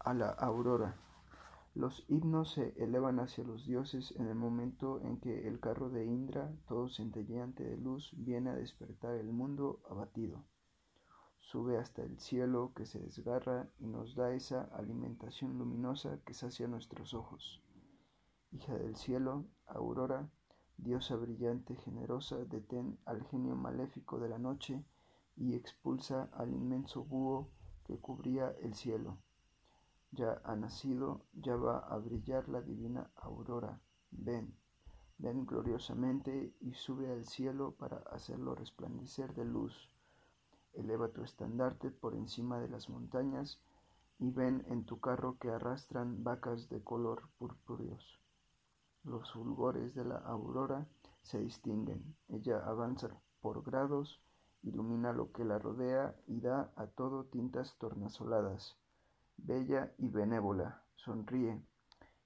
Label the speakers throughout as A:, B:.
A: a la aurora. Los himnos se elevan hacia los dioses en el momento en que el carro de Indra, todo centelleante de luz, viene a despertar el mundo abatido. Sube hasta el cielo que se desgarra y nos da esa alimentación luminosa que sacia nuestros ojos. Hija del cielo, Aurora, diosa brillante, generosa, detén al genio maléfico de la noche y expulsa al inmenso búho que cubría el cielo. Ya ha nacido, ya va a brillar la divina aurora. Ven, ven gloriosamente y sube al cielo para hacerlo resplandecer de luz. Eleva tu estandarte por encima de las montañas y ven en tu carro que arrastran vacas de color purpúreos. Los fulgores de la aurora se distinguen. Ella avanza por grados, ilumina lo que la rodea y da a todo tintas tornasoladas. Bella y benévola, sonríe.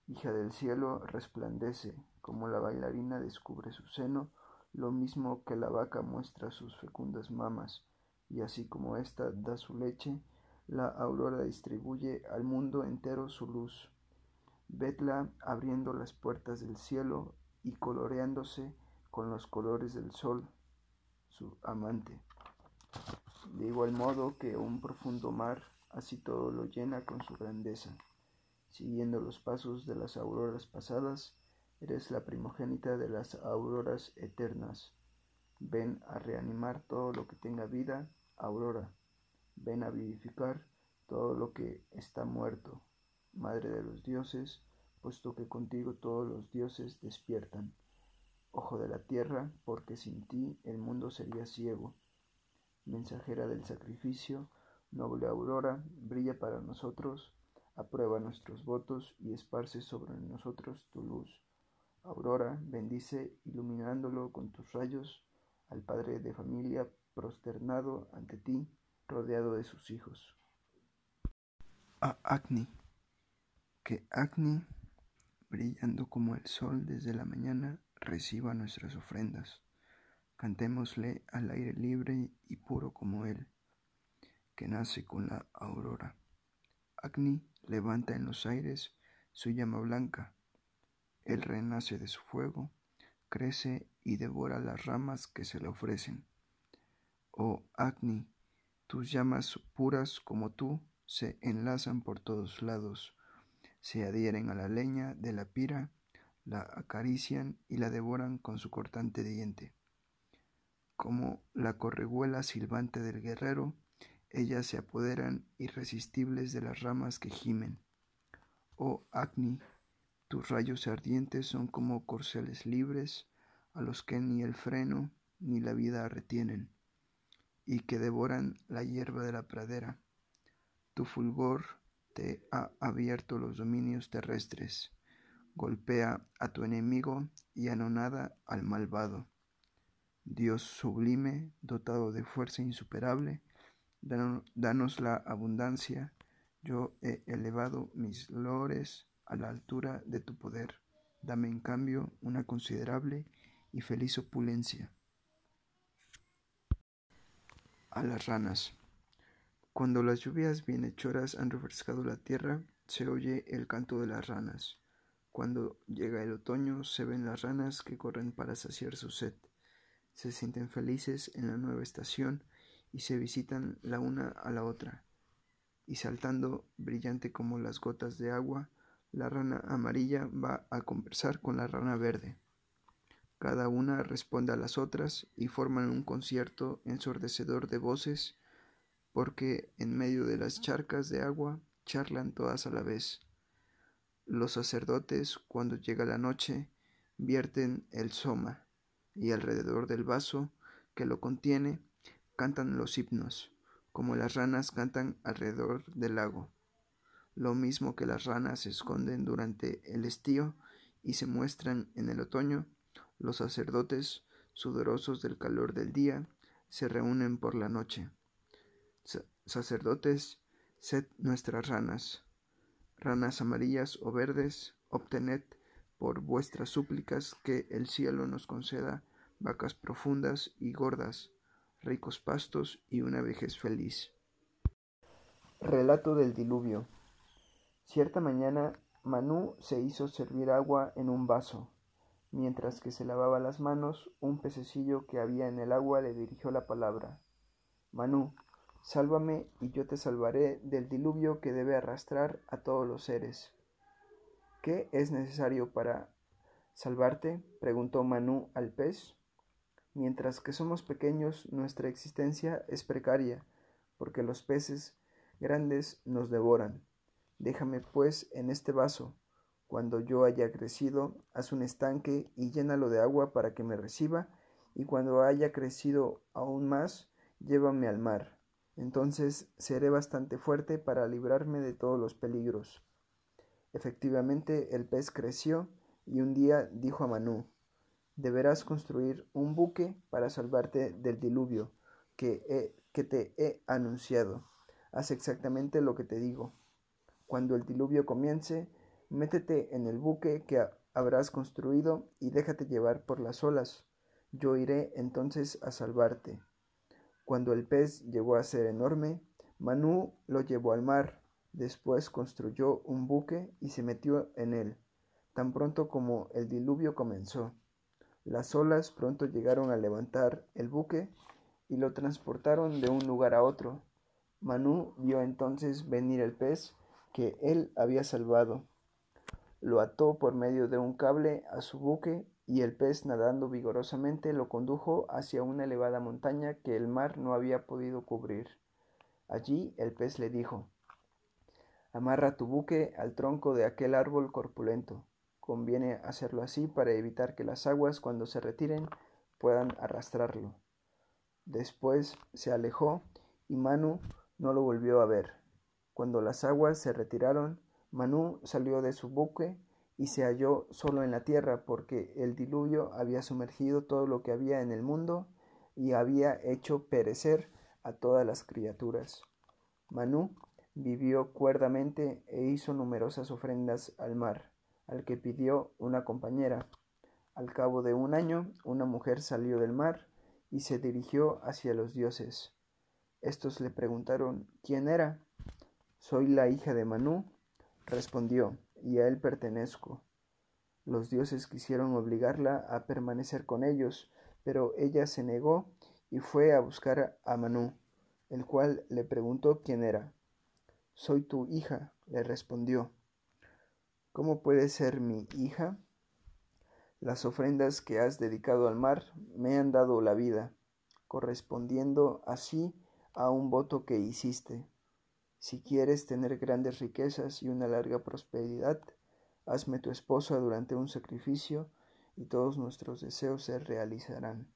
A: Hija del cielo, resplandece, como la bailarina descubre su seno, lo mismo que la vaca muestra sus fecundas mamas, y así como ésta da su leche, la aurora distribuye al mundo entero su luz. Vedla abriendo las puertas del cielo y coloreándose con los colores del sol, su amante. De igual modo que un profundo mar, así todo lo llena con su grandeza. Siguiendo los pasos de las auroras pasadas, eres la primogénita de las auroras eternas. Ven a reanimar todo lo que tenga vida, aurora. Ven a vivificar todo lo que está muerto, Madre de los dioses, puesto que contigo todos los dioses despiertan. Ojo de la tierra, porque sin ti el mundo sería ciego. Mensajera del sacrificio, noble aurora, brilla para nosotros, aprueba nuestros votos y esparce sobre nosotros tu luz. Aurora, bendice, iluminándolo con tus rayos, al padre de familia prosternado ante ti, rodeado de sus hijos. A Agni que Agni, brillando como el sol desde la mañana, reciba nuestras ofrendas. Cantémosle al aire libre y puro como él, que nace con la aurora. Agni levanta en los aires su llama blanca. Él renace de su fuego, crece y devora las ramas que se le ofrecen. Oh Agni, tus llamas puras como tú se enlazan por todos lados se adhieren a la leña de la pira, la acarician y la devoran con su cortante diente. Como la correguela silbante del guerrero, ellas se apoderan irresistibles de las ramas que gimen. Oh Agni, tus rayos ardientes son como corceles libres, a los que ni el freno ni la vida retienen, y que devoran la hierba de la pradera. Tu fulgor te ha abierto los dominios terrestres. Golpea a tu enemigo y anonada al malvado. Dios sublime, dotado de fuerza insuperable, danos la abundancia. Yo he elevado mis lores a la altura de tu poder. Dame en cambio una considerable y feliz opulencia. A las ranas. Cuando las lluvias bienhechoras han refrescado la tierra, se oye el canto de las ranas. Cuando llega el otoño, se ven las ranas que corren para saciar su sed. Se sienten felices en la nueva estación y se visitan la una a la otra. Y saltando, brillante como las gotas de agua, la rana amarilla va a conversar con la rana verde. Cada una responde a las otras y forman un concierto ensordecedor de voces porque en medio de las charcas de agua charlan todas a la vez. Los sacerdotes, cuando llega la noche, vierten el soma, y alrededor del vaso que lo contiene cantan los himnos, como las ranas cantan alrededor del lago. Lo mismo que las ranas se esconden durante el estío y se muestran en el otoño, los sacerdotes, sudorosos del calor del día, se reúnen por la noche sacerdotes, sed nuestras ranas, ranas amarillas o verdes, obtened por vuestras súplicas que el cielo nos conceda vacas profundas y gordas, ricos pastos y una vejez feliz. Relato del diluvio. Cierta mañana Manú se hizo servir agua en un vaso. Mientras que se lavaba las manos, un pececillo que había en el agua le dirigió la palabra. Manú, sálvame y yo te salvaré del diluvio que debe arrastrar a todos los seres. ¿Qué es necesario para salvarte? preguntó Manú al pez. Mientras que somos pequeños, nuestra existencia es precaria, porque los peces grandes nos devoran. Déjame, pues, en este vaso. Cuando yo haya crecido, haz un estanque y llénalo de agua para que me reciba, y cuando haya crecido aún más, llévame al mar. Entonces seré bastante fuerte para librarme de todos los peligros. Efectivamente, el pez creció, y un día dijo a Manú, deberás construir un buque para salvarte del diluvio que, que te he anunciado. Haz exactamente lo que te digo. Cuando el diluvio comience, métete en el buque que habrás construido y déjate llevar por las olas. Yo iré entonces a salvarte. Cuando el pez llegó a ser enorme, Manú lo llevó al mar. Después construyó un buque y se metió en él, tan pronto como el diluvio comenzó. Las olas pronto llegaron a levantar el buque y lo transportaron de un lugar a otro. Manú vio entonces venir el pez que él había salvado. Lo ató por medio de un cable a su buque y el pez nadando vigorosamente lo condujo hacia una elevada montaña que el mar no había podido cubrir. Allí el pez le dijo Amarra tu buque al tronco de aquel árbol corpulento. Conviene hacerlo así para evitar que las aguas cuando se retiren puedan arrastrarlo. Después se alejó y Manu no lo volvió a ver. Cuando las aguas se retiraron, Manú salió de su buque y se halló solo en la tierra porque el diluvio había sumergido todo lo que había en el mundo y había hecho perecer a todas las criaturas. Manú vivió cuerdamente e hizo numerosas ofrendas al mar al que pidió una compañera. Al cabo de un año, una mujer salió del mar y se dirigió hacia los dioses. Estos le preguntaron quién era. Soy la hija de Manú, respondió, y a él pertenezco. Los dioses quisieron obligarla a permanecer con ellos, pero ella se negó y fue a buscar a Manú, el cual le preguntó quién era. Soy tu hija, le respondió. ¿Cómo puede ser mi hija? Las ofrendas que has dedicado al mar me han dado la vida, correspondiendo así a un voto que hiciste. Si quieres tener grandes riquezas y una larga prosperidad, hazme tu esposa durante un sacrificio y todos nuestros deseos se realizarán.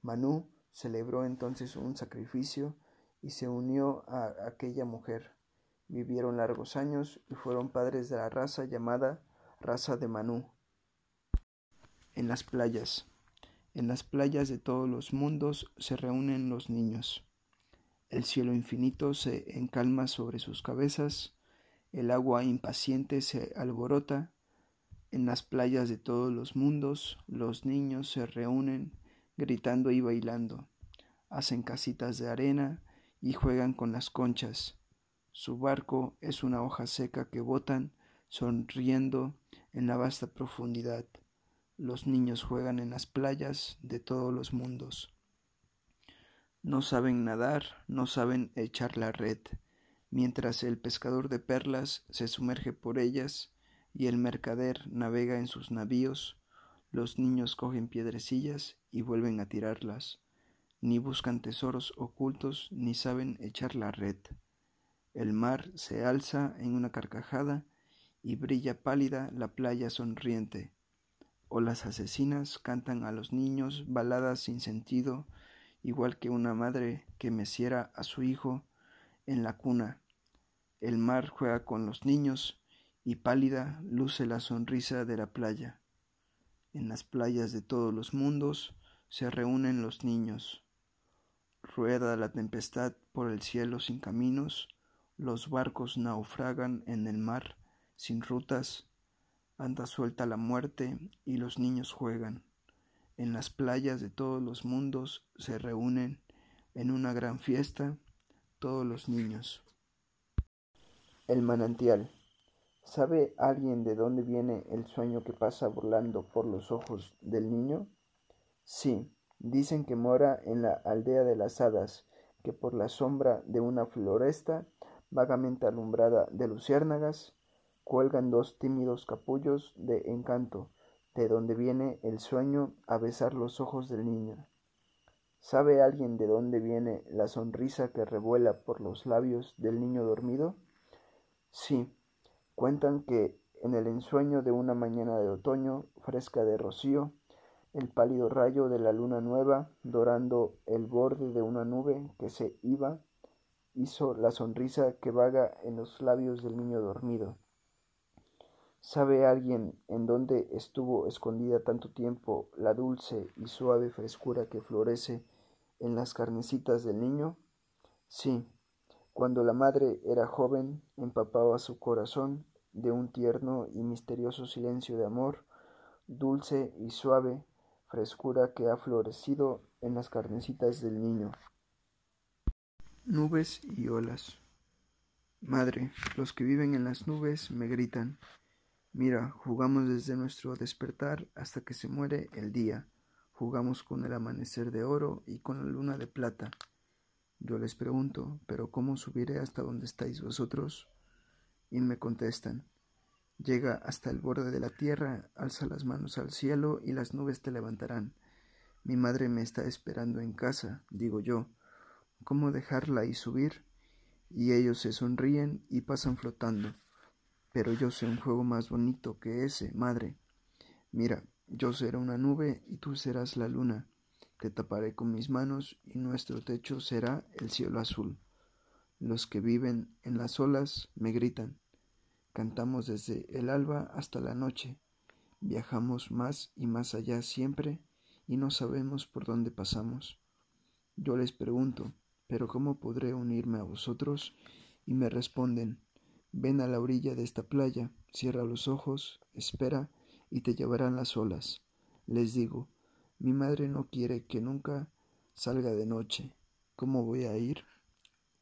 A: Manú celebró entonces un sacrificio y se unió a aquella mujer. Vivieron largos años y fueron padres de la raza llamada raza de Manú. En las playas. En las playas de todos los mundos se reúnen los niños. El cielo infinito se encalma sobre sus cabezas, el agua impaciente se alborota. En las playas de todos los mundos los niños se reúnen gritando y bailando, hacen casitas de arena y juegan con las conchas su barco es una hoja seca que botan sonriendo en la vasta profundidad. Los niños juegan en las playas de todos los mundos. No saben nadar, no saben echar la red, mientras el pescador de perlas se sumerge por ellas y el mercader navega en sus navíos, los niños cogen piedrecillas y vuelven a tirarlas, ni buscan tesoros ocultos ni saben echar la red. El mar se alza en una carcajada y brilla pálida la playa sonriente. O las asesinas cantan a los niños baladas sin sentido, igual que una madre que meciera a su hijo en la cuna. El mar juega con los niños y pálida luce la sonrisa de la playa. En las playas de todos los mundos se reúnen los niños. Rueda la tempestad por el cielo sin caminos, los barcos naufragan en el mar sin rutas, anda suelta la muerte y los niños juegan. En las playas de todos los mundos se reúnen en una gran fiesta todos los niños. El manantial. ¿Sabe alguien de dónde viene el sueño que pasa burlando por los ojos del niño? Sí, dicen que mora en la aldea de las hadas, que por la sombra de una floresta vagamente alumbrada de luciérnagas cuelgan dos tímidos capullos de encanto, de donde viene el sueño a besar los ojos del niño. ¿Sabe alguien de dónde viene la sonrisa que revuela por los labios del niño dormido? Sí, cuentan que en el ensueño de una mañana de otoño, fresca de rocío, el pálido rayo de la luna nueva, dorando el borde de una nube que se iba, hizo la sonrisa que vaga en los labios del niño dormido. ¿Sabe alguien en dónde estuvo escondida tanto tiempo la dulce y suave frescura que florece en las carnecitas del niño? Sí, cuando la madre era joven, empapaba su corazón de un tierno y misterioso silencio de amor, dulce y suave frescura que ha florecido en las carnecitas del niño. Nubes y olas. Madre, los que viven en las nubes me gritan, Mira, jugamos desde nuestro despertar hasta que se muere el día. Jugamos con el amanecer de oro y con la luna de plata. Yo les pregunto, ¿pero cómo subiré hasta donde estáis vosotros? Y me contestan, llega hasta el borde de la tierra, alza las manos al cielo y las nubes te levantarán. Mi madre me está esperando en casa, digo yo. ¿Cómo dejarla y subir? Y ellos se sonríen y pasan flotando. Pero yo sé un juego más bonito que ese, madre. Mira, yo seré una nube y tú serás la luna. Te taparé con mis manos y nuestro techo será el cielo azul. Los que viven en las olas me gritan. Cantamos desde el alba hasta la noche. Viajamos más y más allá siempre y no sabemos por dónde pasamos. Yo les pregunto, ¿pero cómo podré unirme a vosotros? Y me responden, Ven a la orilla de esta playa, cierra los ojos, espera, y te llevarán las olas. Les digo, mi madre no quiere que nunca salga de noche. ¿Cómo voy a ir?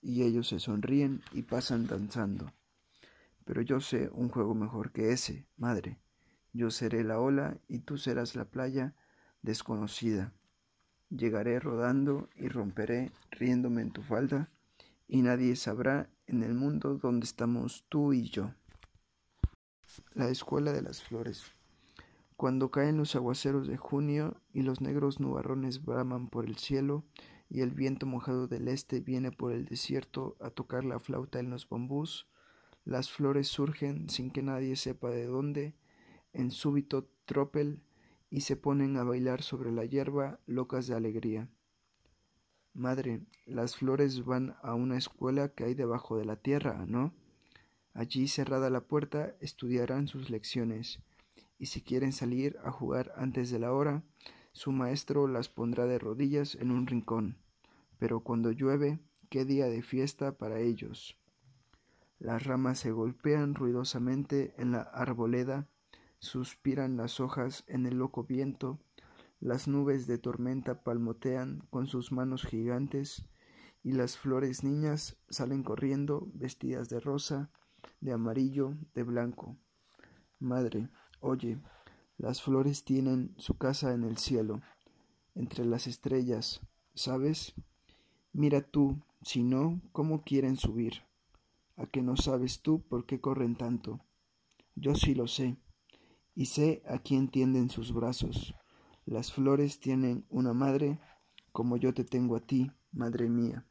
A: Y ellos se sonríen y pasan danzando. Pero yo sé un juego mejor que ese, madre. Yo seré la ola y tú serás la playa desconocida. Llegaré rodando y romperé riéndome en tu falda y nadie sabrá en el mundo donde estamos tú y yo. La Escuela de las Flores. Cuando caen los aguaceros de junio y los negros nubarrones braman por el cielo y el viento mojado del este viene por el desierto a tocar la flauta en los bambús, las flores surgen sin que nadie sepa de dónde, en súbito tropel, y se ponen a bailar sobre la hierba locas de alegría. Madre, las flores van a una escuela que hay debajo de la tierra, ¿no? Allí, cerrada la puerta, estudiarán sus lecciones, y si quieren salir a jugar antes de la hora, su maestro las pondrá de rodillas en un rincón. Pero cuando llueve, qué día de fiesta para ellos. Las ramas se golpean ruidosamente en la arboleda, suspiran las hojas en el loco viento, las nubes de tormenta palmotean con sus manos gigantes y las flores niñas salen corriendo vestidas de rosa, de amarillo, de blanco. Madre, oye, las flores tienen su casa en el cielo, entre las estrellas, ¿sabes? Mira tú, si no, ¿cómo quieren subir? ¿A que no sabes tú por qué corren tanto? Yo sí lo sé, y sé a quién tienden sus brazos. Las flores tienen una madre como yo te tengo a ti, madre mía.